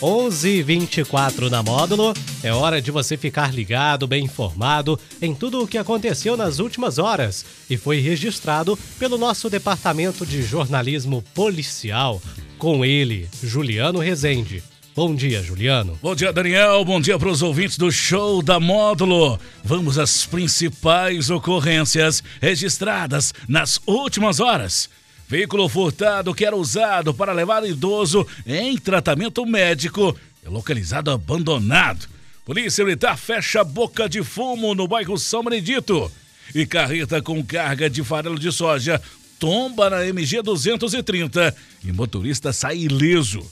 11:24 na Módulo. É hora de você ficar ligado, bem informado em tudo o que aconteceu nas últimas horas e foi registrado pelo nosso departamento de jornalismo policial. Com ele, Juliano Rezende. Bom dia, Juliano. Bom dia, Daniel. Bom dia para os ouvintes do show da Módulo. Vamos às principais ocorrências registradas nas últimas horas. Veículo furtado que era usado para levar idoso em tratamento médico é localizado abandonado. Polícia Militar fecha boca de fumo no bairro São Benedito. E carreta com carga de farelo de soja tomba na MG 230 e motorista sai ileso.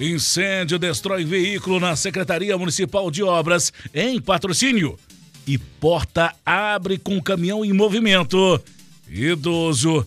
Incêndio destrói veículo na Secretaria Municipal de Obras em patrocínio. E porta abre com caminhão em movimento. Idoso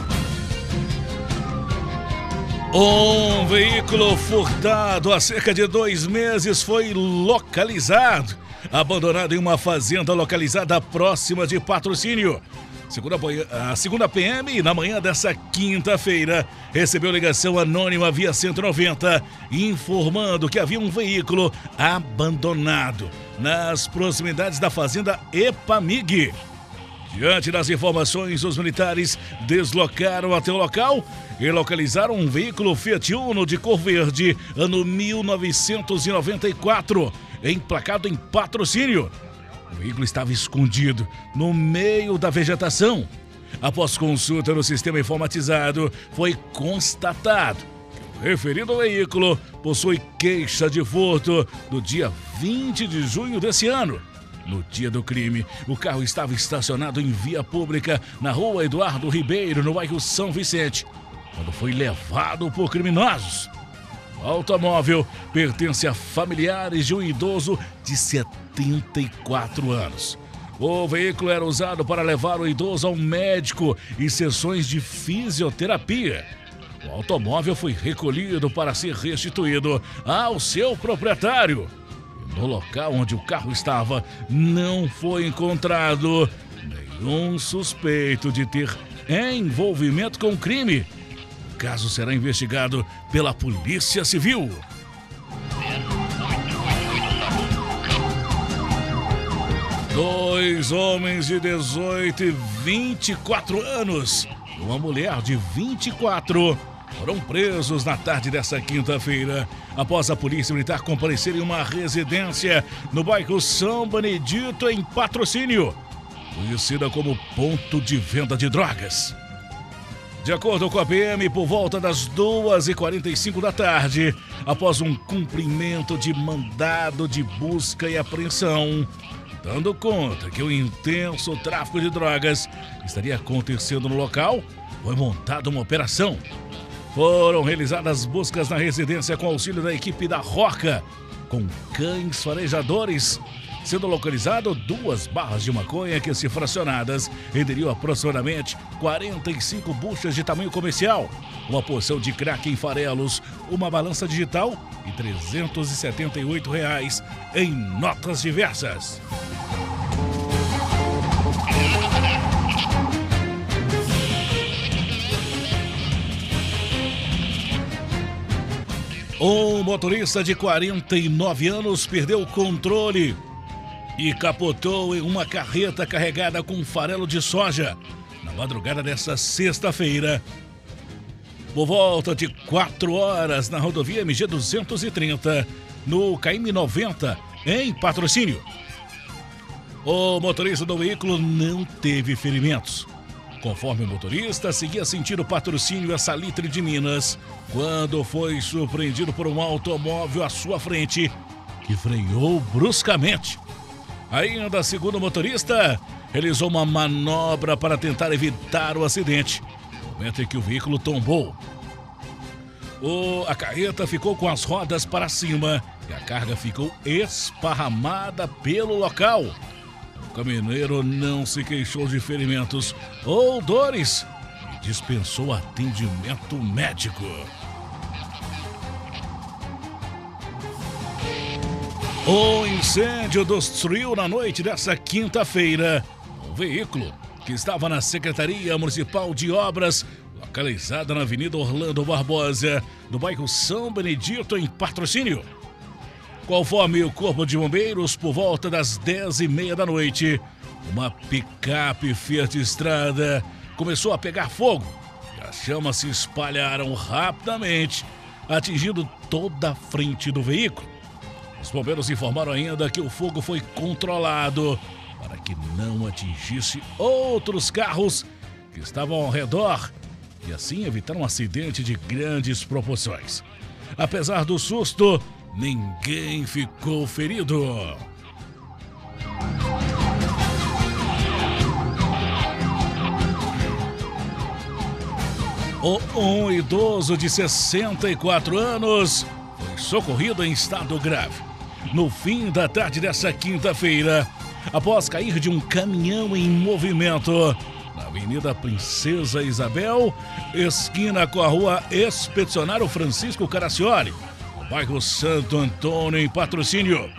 Um veículo furtado há cerca de dois meses foi localizado, abandonado em uma fazenda localizada próxima de patrocínio. Segunda, a segunda PM, na manhã dessa quinta-feira, recebeu ligação anônima via 190, informando que havia um veículo abandonado nas proximidades da fazenda Epamig. Diante das informações, os militares deslocaram até o local e localizaram um veículo Fiat Uno de cor verde, ano 1994, emplacado em patrocínio. O veículo estava escondido no meio da vegetação. Após consulta no sistema informatizado, foi constatado que o referido veículo possui queixa de furto do dia 20 de junho desse ano no dia do crime, o carro estava estacionado em via pública na rua Eduardo Ribeiro, no bairro São Vicente, quando foi levado por criminosos. O automóvel pertence a familiares de um idoso de 74 anos. O veículo era usado para levar o idoso ao médico e sessões de fisioterapia. O automóvel foi recolhido para ser restituído ao seu proprietário. No local onde o carro estava, não foi encontrado nenhum suspeito de ter envolvimento com o crime. O caso será investigado pela Polícia Civil. Dois homens de 18 e 24 anos, uma mulher de 24 foram presos na tarde desta quinta-feira, após a Polícia Militar comparecer em uma residência no bairro São Benedito, em patrocínio, conhecida como ponto de venda de drogas. De acordo com a PM, por volta das 2h45 da tarde, após um cumprimento de mandado de busca e apreensão, dando conta que o intenso tráfico de drogas estaria acontecendo no local, foi montada uma operação foram realizadas buscas na residência com auxílio da equipe da Roca, com cães farejadores, sendo localizado duas barras de maconha que, se fracionadas, renderiam aproximadamente 45 buchas de tamanho comercial, uma porção de crack em farelos, uma balança digital e 378 reais em notas diversas. Um motorista de 49 anos perdeu o controle e capotou em uma carreta carregada com farelo de soja na madrugada desta sexta-feira. Por volta de 4 horas na rodovia MG 230, no KM 90, em patrocínio. O motorista do veículo não teve ferimentos. Conforme o motorista, seguia sentindo patrocínio a Salitre de Minas, quando foi surpreendido por um automóvel à sua frente, que freou bruscamente. Ainda segundo o motorista, realizou uma manobra para tentar evitar o acidente, momento em que o veículo tombou. O, a carreta ficou com as rodas para cima e a carga ficou esparramada pelo local. O caminhoneiro não se queixou de ferimentos ou dores e dispensou atendimento médico. O incêndio destruiu na noite dessa quinta-feira um veículo que estava na Secretaria Municipal de Obras, localizada na Avenida Orlando Barbosa, no bairro São Benedito, em patrocínio. Conforme o Corpo de Bombeiros, por volta das 10 e meia da noite, uma picape Fiat Estrada começou a pegar fogo e as chamas se espalharam rapidamente, atingindo toda a frente do veículo. Os bombeiros informaram ainda que o fogo foi controlado para que não atingisse outros carros que estavam ao redor e assim evitar um acidente de grandes proporções. Apesar do susto, ninguém ficou ferido. Um idoso de 64 anos foi socorrido em estado grave no fim da tarde dessa quinta-feira, após cair de um caminhão em movimento na Avenida Princesa Isabel, esquina com a rua Expedicionário Francisco Caracioli, bairro Santo Antônio, em patrocínio.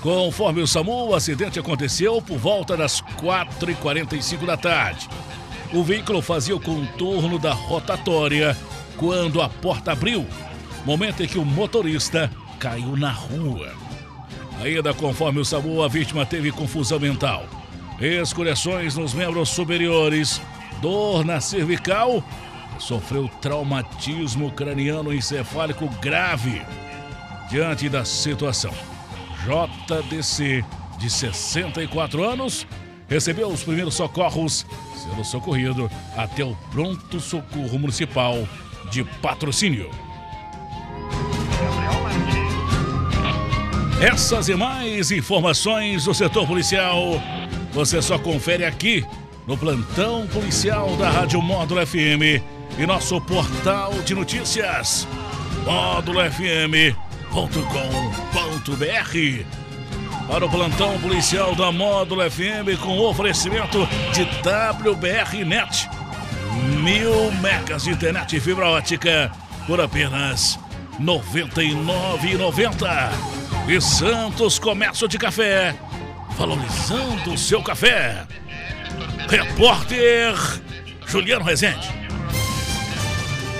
Conforme o SAMU, o acidente aconteceu por volta das 4h45 da tarde. O veículo fazia o contorno da rotatória quando a porta abriu, momento em que o motorista caiu na rua. Ainda conforme o SAMU, a vítima teve confusão mental, escoriações nos membros superiores, dor na cervical sofreu traumatismo craniano encefálico grave. Diante da situação, JDC, de 64 anos, recebeu os primeiros socorros, sendo socorrido até o pronto socorro municipal de patrocínio. Essas e mais informações do setor policial você só confere aqui no plantão policial da Rádio Módulo FM e nosso portal de notícias módulofm.com.br. Para o plantão policial da Módulo FM com oferecimento de WBR Net. Mil megas de internet e fibra ótica por apenas R$ 99,90 e Santos Comércio de Café, valorizando o seu café. Repórter Juliano Rezende.